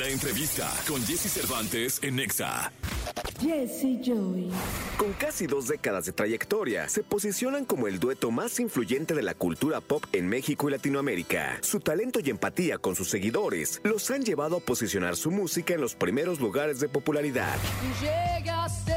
La entrevista con Jesse Cervantes en Nexa. Jesse Joy. Con casi dos décadas de trayectoria, se posicionan como el dueto más influyente de la cultura pop en México y Latinoamérica. Su talento y empatía con sus seguidores los han llevado a posicionar su música en los primeros lugares de popularidad. Llegaste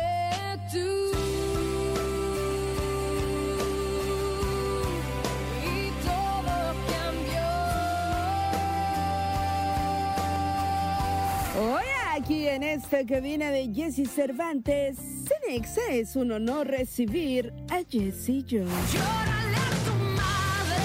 aquí en esta cabina de Jesse Cervantes, Cenexa es un honor recibir a Jesse Joy. Llórale a tu madre.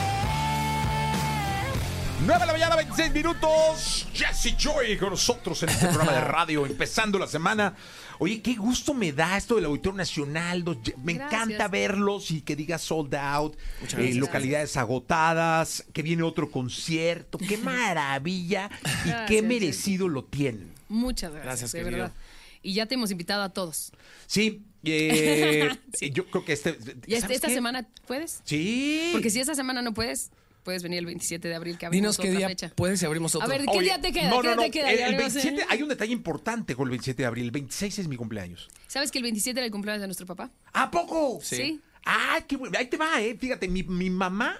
9 de la mañana, 26 minutos. Jesse Joy con nosotros en este programa de radio, empezando la semana. Oye, qué gusto me da esto del Auditorio Nacional. Me Gracias. encanta verlos y que diga sold out, eh, localidades agotadas, que viene otro concierto. Qué maravilla y qué Gracias, merecido lo tienen. Muchas gracias, Gracias, de querido. verdad. Y ya te hemos invitado a todos. Sí, eh, yo creo que este. ¿Y este- ¿sabes esta qué? semana puedes? Sí. Porque si esta semana no puedes, puedes venir el 27 de abril que abrimos Dinos qué otra día fecha. puedes y abrimos otro. A ver, ¿qué Oye, día te queda? No, ¿Qué no, te queda? El, Ya el abrimos, ¿eh? 27, hay un detalle importante con el 27 de abril. El 26 es mi cumpleaños. ¿Sabes que el 27 era el cumpleaños de nuestro papá? ¿A poco? Sí. Ah, qué bueno. Ahí te va, ¿eh? Fíjate, mi, mi mamá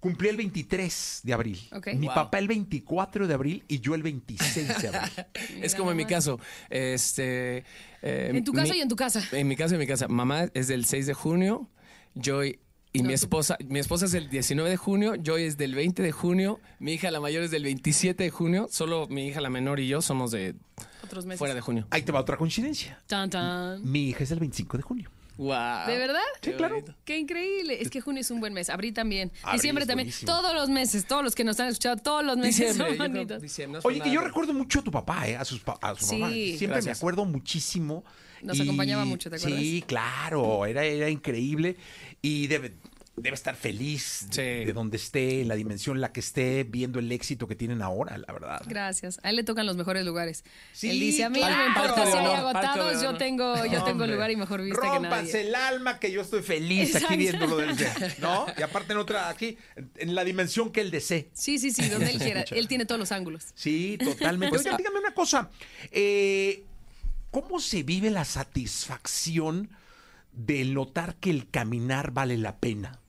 cumplió el 23 de abril. Mi Wow. papá el 24 de abril y yo el 26 de abril. es como en mi caso. Este, eh, En tu casa mi- y en tu casa. En mi casa y en mi casa. Mamá es del 6 de junio, Joy y No, mi tú- esposa, mi esposa es del 19 de junio, Joy es del 20 de junio, mi hija la mayor es del 27 de junio, solo mi hija la menor y yo somos de Otros meses. fuera de junio. Ahí te va otra coincidencia. Tan, tan. Mi hija es el 25 de junio. Wow. ¿De verdad? Sí, claro. Qué increíble. Es que junio es un buen mes. Abril también. Abril Diciembre también. buenísimo. Todos los meses. Todos los que nos han escuchado, todos los meses Diciembre, son creo, bonitos. diciembre, no Oye, que yo recuerdo mucho a tu papá, ¿eh? A, sus, pa- a su Sí. mamá. Siempre me acuerdo muchísimo. Nos acompañaba mucho, ¿te acuerdas? Sí, claro. Era, era increíble. Y debe, debe estar feliz Sí. de donde esté, en la dimensión en la que esté, viendo el éxito que tienen ahora, la verdad. Gracias. A él le tocan los mejores lugares. Sí, él dice, a mí no me importa si hay agotados, yo tengo, yo tengo lugar y mejor vista que nadie. el alma que yo estoy feliz aquí Exacto. viéndolo desde, ¿no? Y aparte en otra aquí, en la dimensión que él desee. Sí, sí, sí, donde él quiera. Él tiene todos los ángulos. Sí, totalmente. Pues, Oigan, díganme una cosa. eh, ¿Cómo se vive la satisfacción de notar que el caminar vale la pena?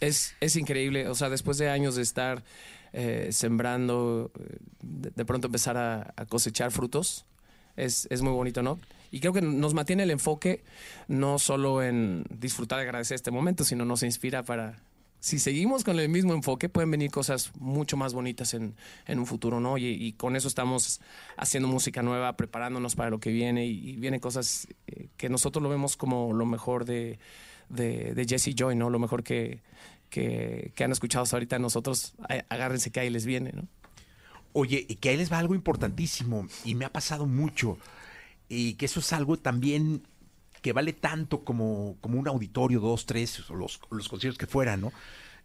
Es, es increíble, o sea, después de años de estar eh, sembrando, eh, de, pronto empezar a, cosechar frutos, es, es muy bonito, ¿no? Y creo que nos mantiene el enfoque no solo en disfrutar y agradecer este momento, sino nos inspira para, si seguimos con el mismo enfoque, pueden venir cosas mucho más bonitas en, en un futuro, ¿no? Y, y con eso estamos haciendo música nueva, preparándonos para lo que viene y, y vienen cosas eh, que nosotros lo vemos como lo mejor de, de, de Jesse Joy, ¿no? Lo mejor que, que, que han escuchado hasta ahorita nosotros, agárrense que ahí les viene, ¿no? Oye, y que ahí les va algo importantísimo y me ha pasado mucho y que eso es algo también que vale tanto como, como un auditorio, dos, tres, o los, los conciertos que fueran, ¿no?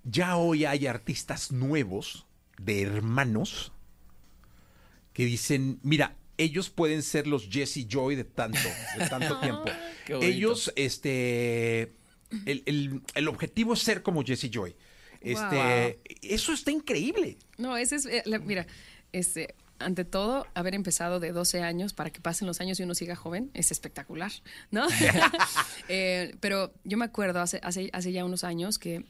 Ya hoy hay artistas nuevos, de hermanos, que dicen, mira, ellos pueden ser los Jesse Joy de tanto, de tanto tiempo. Ellos, este, el, el- el objetivo es ser como Jesse Joy. Este, eso está increíble. No, ese es, eh, la- mira, este, ante todo, haber empezado de 12 años para que pasen los años y uno siga joven es espectacular, ¿no? Eh, pero yo me acuerdo hace, hace, hace ya unos años que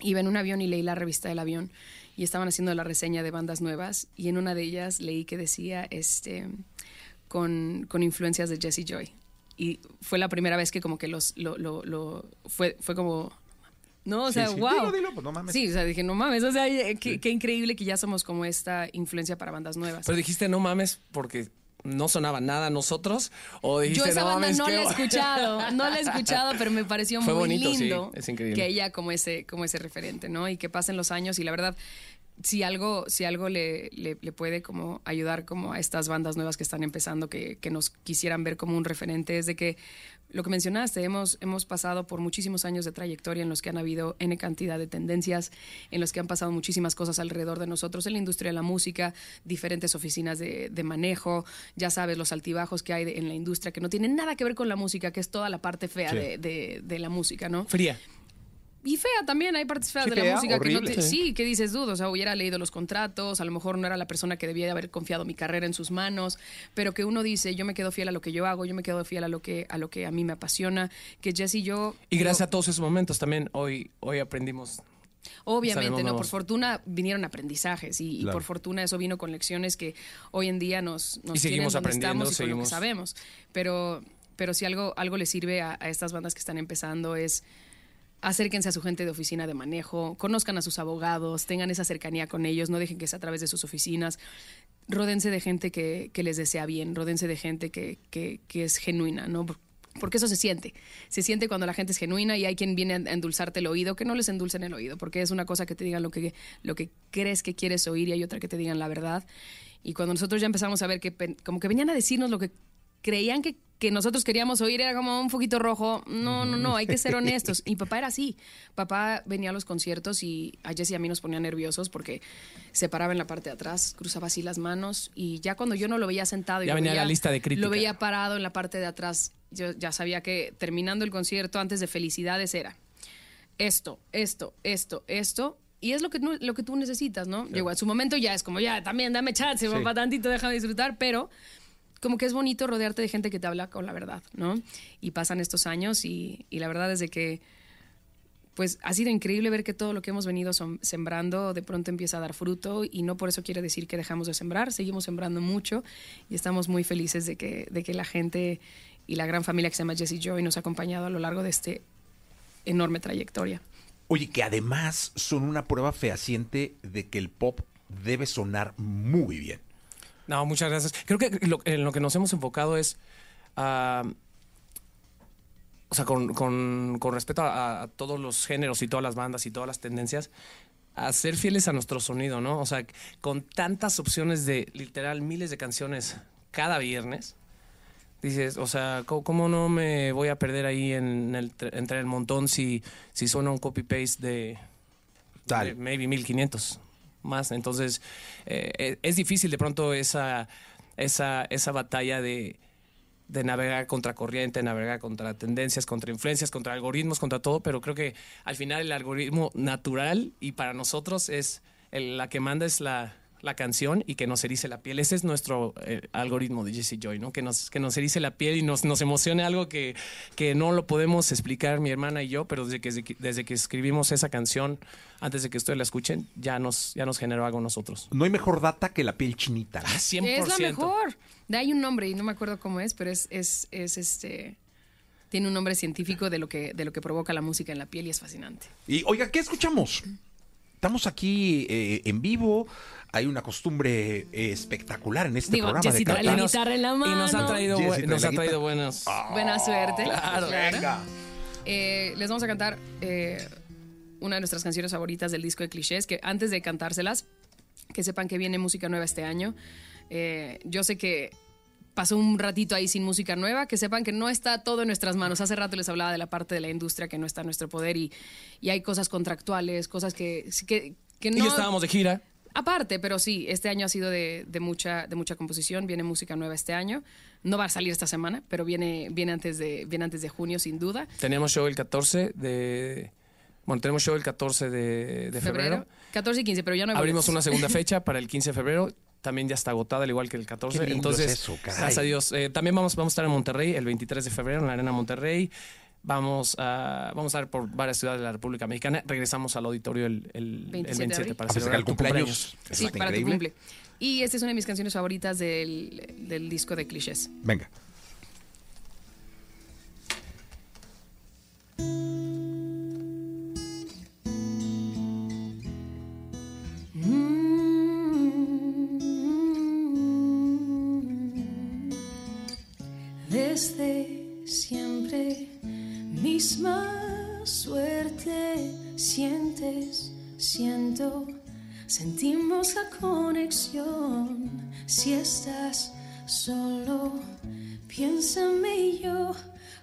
iba en un avión y leí la revista del avión y estaban haciendo la reseña de bandas nuevas y en una de ellas leí que decía, este, con, con influencias de Jesse Joy. Y fue la primera vez que como que los, lo, lo, lo- fue, fue como... No, o Sí, sea, sí. wow. Dilo, dilo, pues, no mames. Sí, o sea, dije, no mames, o sea, eh, qué, qué increíble que ya somos como esta influencia para bandas nuevas. Pero dijiste no mames porque no sonaba nada a nosotros o dijiste Yo esa no banda no qué la he bo-". escuchado, no la he escuchado, pero me pareció Fue muy bonito, sí, lindo es increíble. que ella como ese, como ese referente, ¿no? Y que pasen los años y la verdad, si algo, si algo le, le, le puede como ayudar como a estas bandas nuevas que están empezando, que, que nos quisieran ver como un referente, es de que lo que mencionaste, hemos, hemos pasado por muchísimos años de trayectoria en los que han habido N cantidad de tendencias, en los que han pasado muchísimas cosas alrededor de nosotros, en la industria de la música, diferentes oficinas de, de manejo, ya sabes, los altibajos que hay de- en la industria, que no tienen nada que ver con la música, que es toda la parte fea Sí. de, de- de la música, ¿no? Fría. Y fea también, hay partes feas Sí, de la fea, música que no horrible. te- sí, que dices dudo, o sea, hubiera leído los contratos, a lo mejor no era la persona que debía de haber confiado mi carrera en sus manos, pero que uno dice, yo me quedo fiel a lo que yo hago, yo me quedo fiel a lo que a lo que a mí me apasiona, que Jess y yo Y gracias yo- a todos esos momentos también hoy, hoy aprendimos. Obviamente, no, por fortuna vinieron aprendizajes y, y Claro. por fortuna eso vino con lecciones que hoy en día nos, nos Y seguimos donde aprendiendo, estamos y con lo que seguimos- sabemos. Pero, pero si algo, algo le sirve a, a estas bandas que están empezando es acérquense a su gente de oficina de manejo, conozcan a sus abogados, tengan esa cercanía con ellos, no dejen que sea a través de sus oficinas. Ródense de gente que, que les desea bien, ródense de gente que, que, que es genuina, ¿no? Porque eso se siente. Se siente cuando la gente es genuina y hay quien viene a endulzarte el oído, que no les endulcen el oído, porque es una cosa que te digan lo que, lo que crees que quieres oír y hay otra que te digan la verdad. Y cuando nosotros ya empezamos a ver que como que venían a decirnos lo que creían que, que nosotros queríamos oír, era como un poquito rojo. No, no, no, hay que ser honestos. Y papá era así. Papá venía a los conciertos y a Jess y a mí nos ponía nerviosos porque se paraba en la parte de atrás, cruzaba así las manos y ya cuando yo no lo veía sentado y Ya lo venía veía- la lista de crítica. Lo veía parado en la parte de atrás. Yo ya sabía que terminando el concierto antes de felicidades era esto, esto, esto, esto. Y es lo que, lo que tú necesitas, ¿no? Llegó a su momento ya es como, ya, también dame chance, papá, tantito, déjame disfrutar, pero como que es bonito rodearte de gente que te habla con la verdad, ¿no? Y pasan estos años y, y la verdad es de que, pues ha sido increíble ver que todo lo que hemos venido sembrando de pronto empieza a dar fruto y no por eso quiere decir que dejamos de sembrar, seguimos sembrando mucho y estamos muy felices de que, de que la gente y la gran familia que se llama Jessie Joy nos ha acompañado a lo largo de este enorme trayectoria. Oye, que además son una prueba fehaciente de que el pop debe sonar muy bien. No, muchas gracias. Creo que lo, en lo que nos hemos enfocado es, ah, o sea, con, con- con respecto a, a todos los géneros y todas las bandas y todas las tendencias, a ser fieles a nuestro sonido, ¿no? O sea, con tantas opciones de literal miles de canciones cada viernes, dices, o sea, ¿cómo, cómo no me voy a perder ahí en el, entre el montón si, si suena un copy-paste de, Tal. de maybe 1500 más. Entonces, eh, eh, es difícil de pronto esa, esa, esa batalla de, de navegar contra corriente, navegar contra tendencias, contra influencias, contra algoritmos, contra todo, pero creo que al final el algoritmo natural y para nosotros es la que manda es la, la canción y que nos erice la piel. Ese es nuestro eh, algoritmo de Jesse Joy, ¿no? Que nos, que nos erice la piel y nos, nos emocione algo que, que no lo podemos explicar mi hermana y yo, pero desde que, desde que escribimos esa canción, antes de que ustedes la escuchen, ya nos, ya nos generó algo a nosotros. No hay mejor data que la piel chinita. ¿no? 100%. Es la mejor. De hay un nombre y no me acuerdo cómo es, pero es, es, es este. Tiene un nombre científico de lo que de lo que provoca la música en la piel y es fascinante. Y oiga, ¿qué escuchamos? Estamos aquí eh, en vivo. Hay una costumbre eh, espectacular en este Digo, programa de trae la guitarra en la Y nos ha mano. traído, Jessy bu- trae nos la ha traído guitarra. buenos. Buena suerte. claro. Venga. Eh, les vamos a cantar eh, una de nuestras canciones favoritas del disco de clichés, que antes de cantárselas, que sepan que viene música nueva este año. Eh, yo sé que pasó un ratito ahí sin música nueva, que sepan que no está todo en nuestras manos. Hace rato les hablaba de la parte de la industria que no está en nuestro poder y, y hay cosas contractuales, cosas que, que, que no... Y estábamos de gira. Aparte, pero sí, este año ha sido de, de mucha, de mucha composición, viene música nueva este año. No va a salir esta semana, pero viene, viene, antes, de, viene antes de junio, sin duda. Tenemos show el 14 de. Bueno, tenemos show el 14 de, de febrero. 14 y 15, pero ya no hay Abrimos boletos. una segunda fecha para el 15 de febrero. También ya está agotada, al igual que el 14. Qué lindo Entonces, es eso, caray. gracias a Dios. Eh, también vamos, vamos a estar en Monterrey el 23 de febrero, en la Arena Monterrey. Vamos a, vamos a estar por varias ciudades de la República Mexicana. Regresamos al auditorio el, el, el 27 de 27 abril. para celebrar el cumpleaños. Sí, para tu cumple. Y esta es una de mis canciones favoritas del, del disco de clichés. Venga. Desde siempre, misma suerte, sientes, siento, sentimos la conexión. Si estás solo, piénsame yo,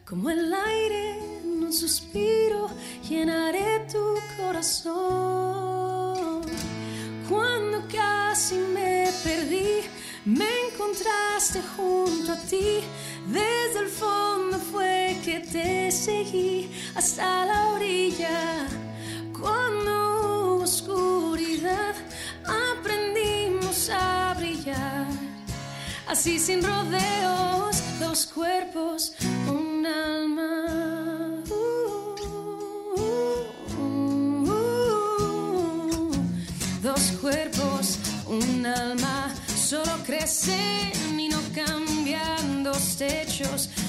como el aire en un suspiro, llenaré tu corazón. Cuando casi me perdí, me encontraste junto a ti. Desde el fondo fue que te seguí hasta la orilla. Cuando oscuridad, aprendimos a brillar. Así sin rodeos, dos cuerpos, un alma. Dos cuerpos, un alma,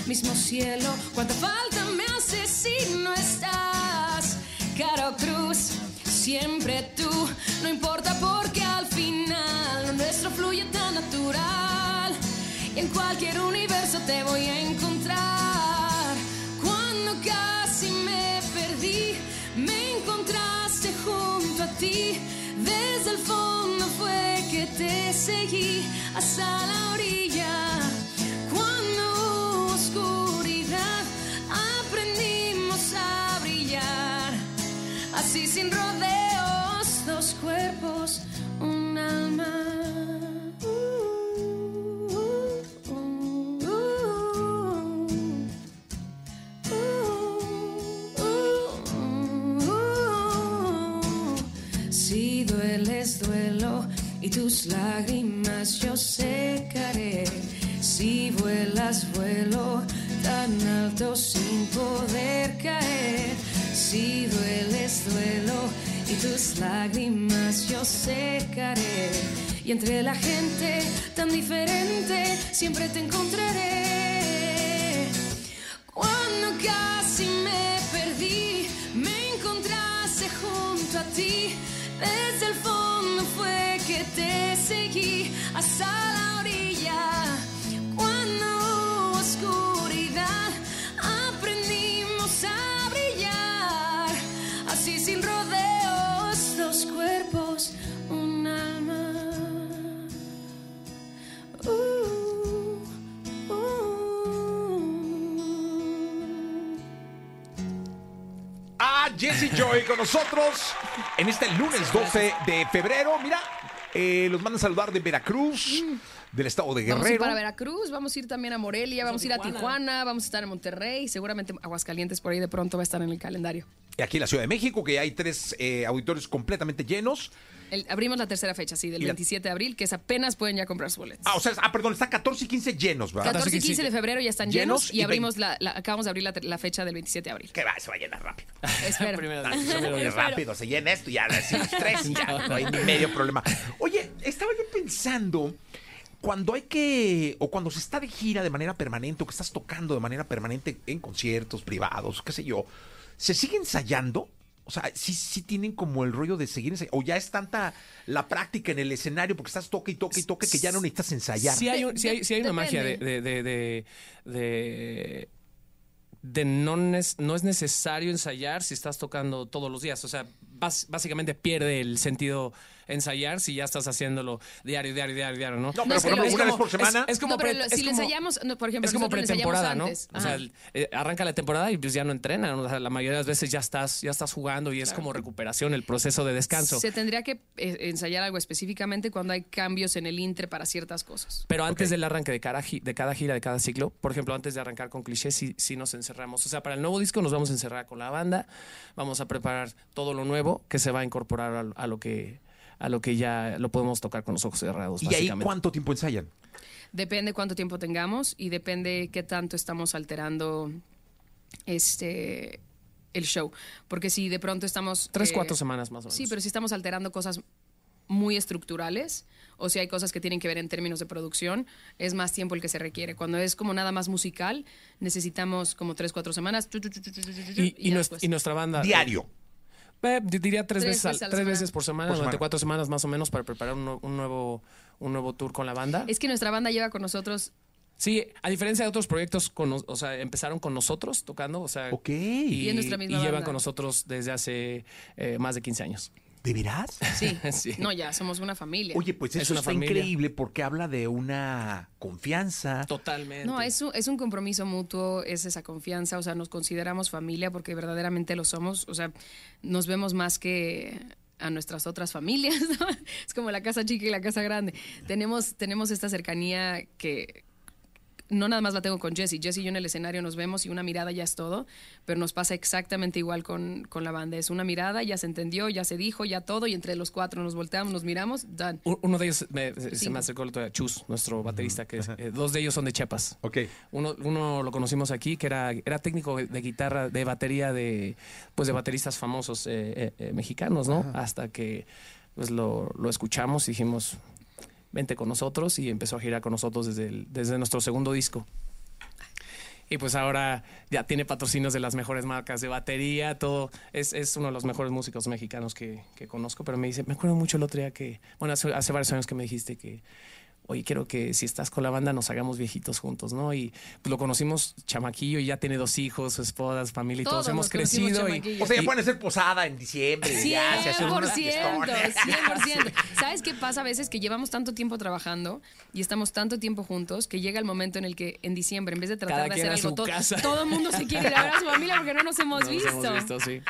mismo cielo. ¿Cuánta falta me hace si no estás? Caro cruz, siempre tú, no importa porque al final nuestro fluye tan natural. Y en cualquier universo te voy a encontrar. Cuando casi me perdí, me encontraste junto a ti. Desde el fondo fue que te seguí hasta la orilla. Sin rodeos, dos cuerpos, un alma. Si dueles, duelo y tus lágrimas yo secaré. Si vuelas, vuelo tan alto sin poder caer. Si dueles, duelo y tus lágrimas yo secaré. Y entre la gente tan diferente siempre te encontraré. Cuando casi me perdí, me encontraste junto a ti. Desde el fondo fue que te seguí hasta la orilla. Jesse Joy con nosotros en este lunes 12 de febrero. Mira, eh, los mandan a saludar de Veracruz, del estado de Vamos a ir Guerrero. para Veracruz, vamos a ir también a Morelia, vamos a ir a Tijuana. Tijuana, vamos a estar en Monterrey, seguramente Aguascalientes por ahí de pronto va a estar en el calendario. Y aquí en la Ciudad de México, que hay tres eh, auditorios completamente llenos. El- abrimos la tercera fecha, sí, del Y la- 27 de abril, que es apenas pueden ya comprar sus boletos. Ah, o sea, ah, perdón, está 14 y 15 llenos, ¿verdad? 14 y 15 de febrero ya están Llenos llenos, y y abrimos la, la- acabamos de abrir la, la fecha del 27 de abril. Que va, se va a llenar rápido. Espero. Primero. Muy rápido, se llena esto y ya decimos tres y ya no hay ni medio problema. Oye, estaba yo pensando, cuando hay que, o cuando se está de gira de manera permanente, o que estás tocando de manera permanente en conciertos privados, qué sé yo, ¿se sigue ensayando? O sea, sí, sí tienen como el rollo de seguir ensayando, o ya es tanta la práctica en el escenario porque estás toque y toque y toque que ya no necesitas ensayar. Sí hay, un- sí hay, sí hay una magia de, de, de, de- de- de no, no es necesario ensayar si estás tocando todos los días. O sea, bas- básicamente pierde el sentido ensayar si ya estás haciéndolo diario, diario, diario, diario, ¿no? No, pero por ejemplo, una vez como- por semana. Es, es como No, pero pre- lo- es si le como- ensayamos, no, por ejemplo, es como nosotros le ensayamos pretemporada, ¿no? antes. O sea, el- eh, arranca la temporada y pues ya no entrenan. O sea, la mayoría de las veces ya estás, ya estás jugando y es como recuperación, el proceso de descanso. Se tendría que eh, ensayar algo específicamente cuando hay cambios en el intre para ciertas cosas. Pero antes del arranque de cada, de cada gira, de cada ciclo, por ejemplo, antes de arrancar con clichés, sí, sí nos encerramos. O sea, para el nuevo disco nos vamos a encerrar con la banda, vamos a preparar todo lo nuevo que se va a incorporar a, a lo que a lo que ya lo podemos tocar con los ojos cerrados. ¿Y ahí básicamente. cuánto tiempo ensayan? Depende cuánto tiempo tengamos y depende qué tanto estamos alterando este el show. Porque si de pronto estamos... Tres, eh, cuatro semanas más o menos. Sí, pero si estamos alterando cosas muy estructurales o si hay cosas que tienen que ver en términos de producción, es más tiempo el que se requiere. Cuando es como nada más musical, necesitamos como tres, cuatro semanas. y, nuestra banda. Diario. Eh, di- diría tres, Tres veces, tres semana. veces por semana, Por durante semana. cuatro semanas más o menos para preparar un, nue- un nuevo un nuevo tour con la banda. Es que nuestra banda lleva con nosotros Sí, a diferencia de otros proyectos, con, o sea, empezaron con nosotros tocando, o sea, Ok. y, Y es nuestra misma y llevan banda. con nosotros desde hace eh, más de 15 años. ¿De veras? Sí. Sí. No, ya somos una familia. Oye, pues Es eso una está familia. increíble porque habla de una confianza. Totalmente. No, es un, es un compromiso mutuo, es esa confianza, o sea, nos consideramos familia porque verdaderamente lo somos, o sea, nos vemos más que a nuestras otras familias. ¿no? Es como la casa chica y la casa grande. Tenemos, tenemos esta cercanía que no nada más la tengo con Jesse. Jesse y yo en el escenario nos vemos y una mirada ya es todo, pero nos pasa exactamente igual con, con la banda. Es una mirada, ya se entendió, ya se dijo, ya todo, y entre los cuatro nos volteamos, nos miramos, done. Uno de ellos me- se me acercó el otro día, Chus, nuestro baterista, que es- eh, dos de ellos son de Chiapas. Ok. Uno, uno lo conocimos aquí, que era, era técnico de guitarra, de batería de, pues de bateristas famosos eh, eh, eh, mexicanos, ¿no? Hasta que pues lo, lo escuchamos y dijimos, vente con nosotros y empezó a girar con nosotros desde, desde nuestro segundo disco. Y pues ahora ya tiene patrocinios de las mejores marcas de batería, todo. Es, es uno de los mejores músicos mexicanos que, conozco, pero me dice, me acuerdo mucho el otro día que, bueno, hace varios años que me dijiste que, oye, quiero que si estás con la banda nos hagamos viejitos juntos, ¿no? Y pues, lo conocimos chamaquillo y ya tiene dos hijos, su esposa, su familia y todos, Todos hemos nos crecido. Y. O sea, ya y- pueden hacer posada en diciembre. ya, se hacen unas 100%, fiestones. 100%. ¿Sabes qué pasa a veces? Que llevamos tanto tiempo trabajando y estamos tanto tiempo juntos que llega el momento en el que en diciembre, en vez de tratar Cada de hacer algo, su to- casa. todo el mundo se quiere ir a ver a su familia porque no nos hemos nos visto. hemos visto, sí.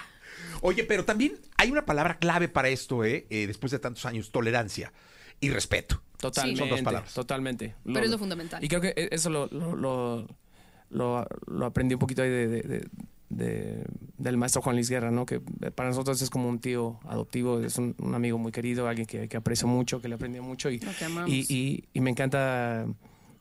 Oye, pero también hay una palabra clave para esto, ¿eh? Eh, después de tantos años, tolerancia y respeto. Totalmente. Son dos palabras. Totalmente. Pero es lo fundamental. Y creo que e- eso lo, lo, lo, lo- lo aprendí un poquito ahí de, de- de- de- del maestro Juan Luis Guerra, ¿no? Que para nosotros es como un tío adoptivo, es un, un amigo muy querido, alguien que, que aprecio mucho, que le aprendí mucho. Y, Lo que amamos. y, y- y me encanta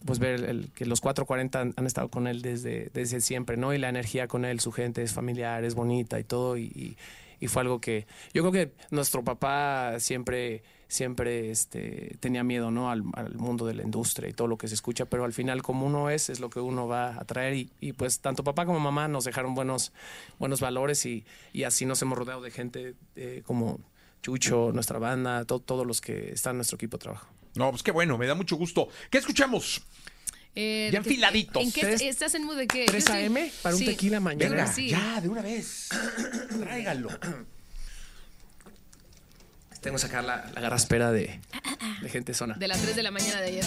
pues ver el- que los 440 han, han estado con él desde, desde siempre, ¿no? Y la energía con él, su gente es familiar, es bonita y todo. Y, y- y fue algo que yo creo que nuestro papá siempre siempre este, tenía miedo ¿no? al, al mundo de la industria y todo lo que se escucha, pero al final como uno es, es lo que uno va a traer y, y, pues tanto papá como mamá nos dejaron buenos, buenos valores y, y así nos hemos rodeado de gente eh, como Chucho, nuestra banda, to- todos los que están en nuestro equipo de trabajo. No, pues qué bueno, me da mucho gusto. ¿Qué escuchamos? Eh, Ya ¿de qué- enfiladitos. ¿En qué ¿Tres- estás en mood de qué? 3 Yo estoy- AM para un tequila mañana. Venga, sí. ya, de una vez. Tráigalo. Tengo que sacar la, la garraspera de, de gente zona. De las 3 de la mañana de ayer.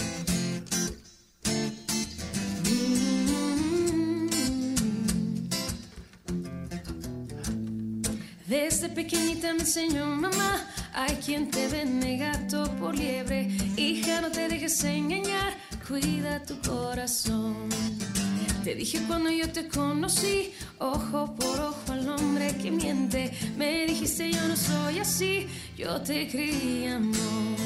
Desde pequeñita me enseñó mamá, hay quien te vende gato por liebre. Hija, no te dejes engañar, cuida tu corazón. Te dije cuando yo te conocí, ojo por ojo hombre que miente. Me dijiste yo no soy así, yo te creí amor.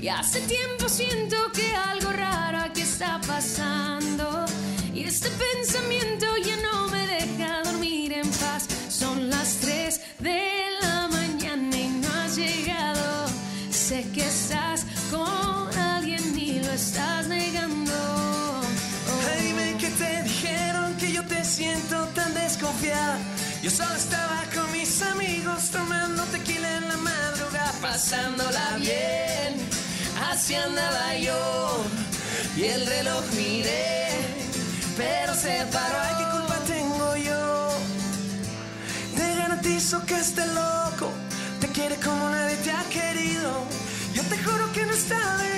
Y hace tiempo siento que algo raro aquí está pasando. Y este pensamiento ya no me deja dormir en paz. Son las 3 de la mañana y no has llegado. Sé que estás con alguien y lo estás negando. Oh. Dime que te dijeron que yo te siento tan desconfiada. Yo solo estaba con mis amigos tomando tequila en la madrugada, pasándola bien. Así andaba yo y el reloj miré, pero se paró. Ay, ¿qué culpa tengo yo? Te garantizo que este loco te quiere como nadie te ha querido. Yo te juro que no está de.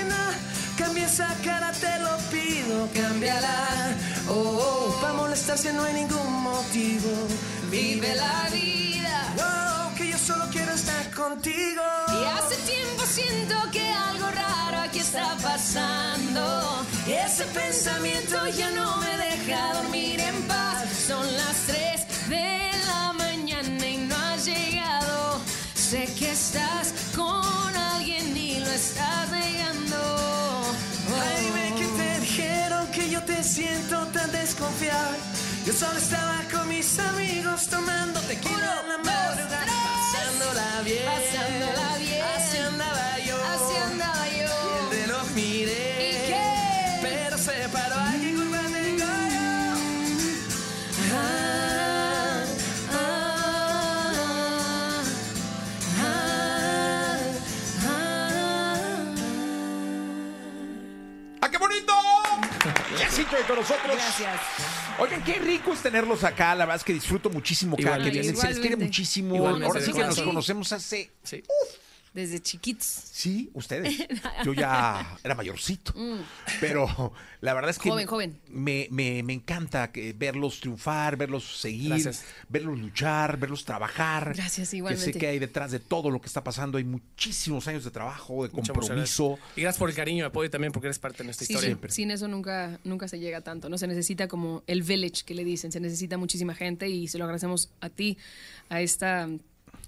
Cambia esa cara, te lo pido, cámbiala. Oh, oh, para molestarse no hay ningún motivo. Vive la vida. Oh, que yo solo quiero estar contigo. Y hace tiempo siento que algo raro aquí está pasando. Y ese pensamiento ya no me deja dormir en paz. Son las 3 de la mañana y no has llegado. Sé que estás con alguien y lo estás negando. Oh. Ay, dime que te dijeron que yo te siento tan desconfiado. Yo solo estaba con mis amigos tomando tequila en la Uno, madrugada, pasándola bien. Pasándola bien. Así andaba Con nosotros. Gracias. Oigan, qué rico es tenerlos acá. La verdad es que disfruto muchísimo cada que vienen. Se les quiere muchísimo. Igualmente, Ahora sí que nos conocemos hace Sí. Desde chiquitos. Sí, ustedes. Yo ya era mayorcito. Pero la verdad es que. Mm. Joven, joven. Me, me, me encanta que verlos triunfar, verlos seguir, Gracias. verlos luchar, verlos trabajar. Gracias, Que igualmente. sé que hay detrás de todo lo que está pasando. Hay muchísimos años de trabajo, de compromiso. gracias. Y gracias por el cariño y apoyo también porque eres parte de nuestra Sí, historia. sí, sin eso nunca, nunca se llega tanto, ¿no? Se necesita como el village que le dicen, se necesita muchísima gente y se lo agradecemos a ti, a esta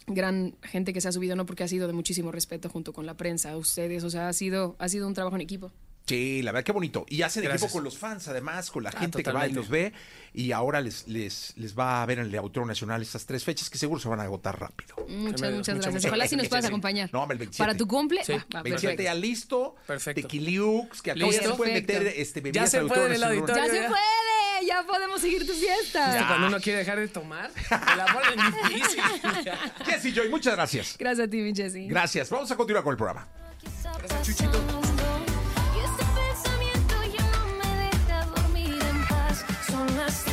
gran gente que se ha subido, ¿no? Porque ha sido de muchísimo respeto junto con la prensa, a ustedes, o sea, ha sido, ha sido un trabajo en equipo. Sí, la verdad que bonito. Y hacen equipo con los fans, además, con la Ah, gente que va y los ve. Y ahora les, les, les va a ver en el Auditorio Nacional estas tres fechas que seguro se van a agotar rápido. Muchas, muchas muchas, gracias. muchas Ojalá sí nos puedas Sí. acompañar. No, hombre, el 27. Para tu cumple. Sí, va, va, 27 perfecto. ya listo. Perfecto. Tequiliux, que acá ya Listo. se pueden meter este, bebidas Ya se al puede el auditorio. ¡Ya se Ya. puede! ya podemos seguir tu fiesta. Este, ya. Cuando uno quiere dejar de tomar, te la ponen difícil. Jessy Joy, muchas gracias. Gracias a ti, mi Jessy. Gracias. Vamos a continuar con el programa. Gracias, Chuchito. Son las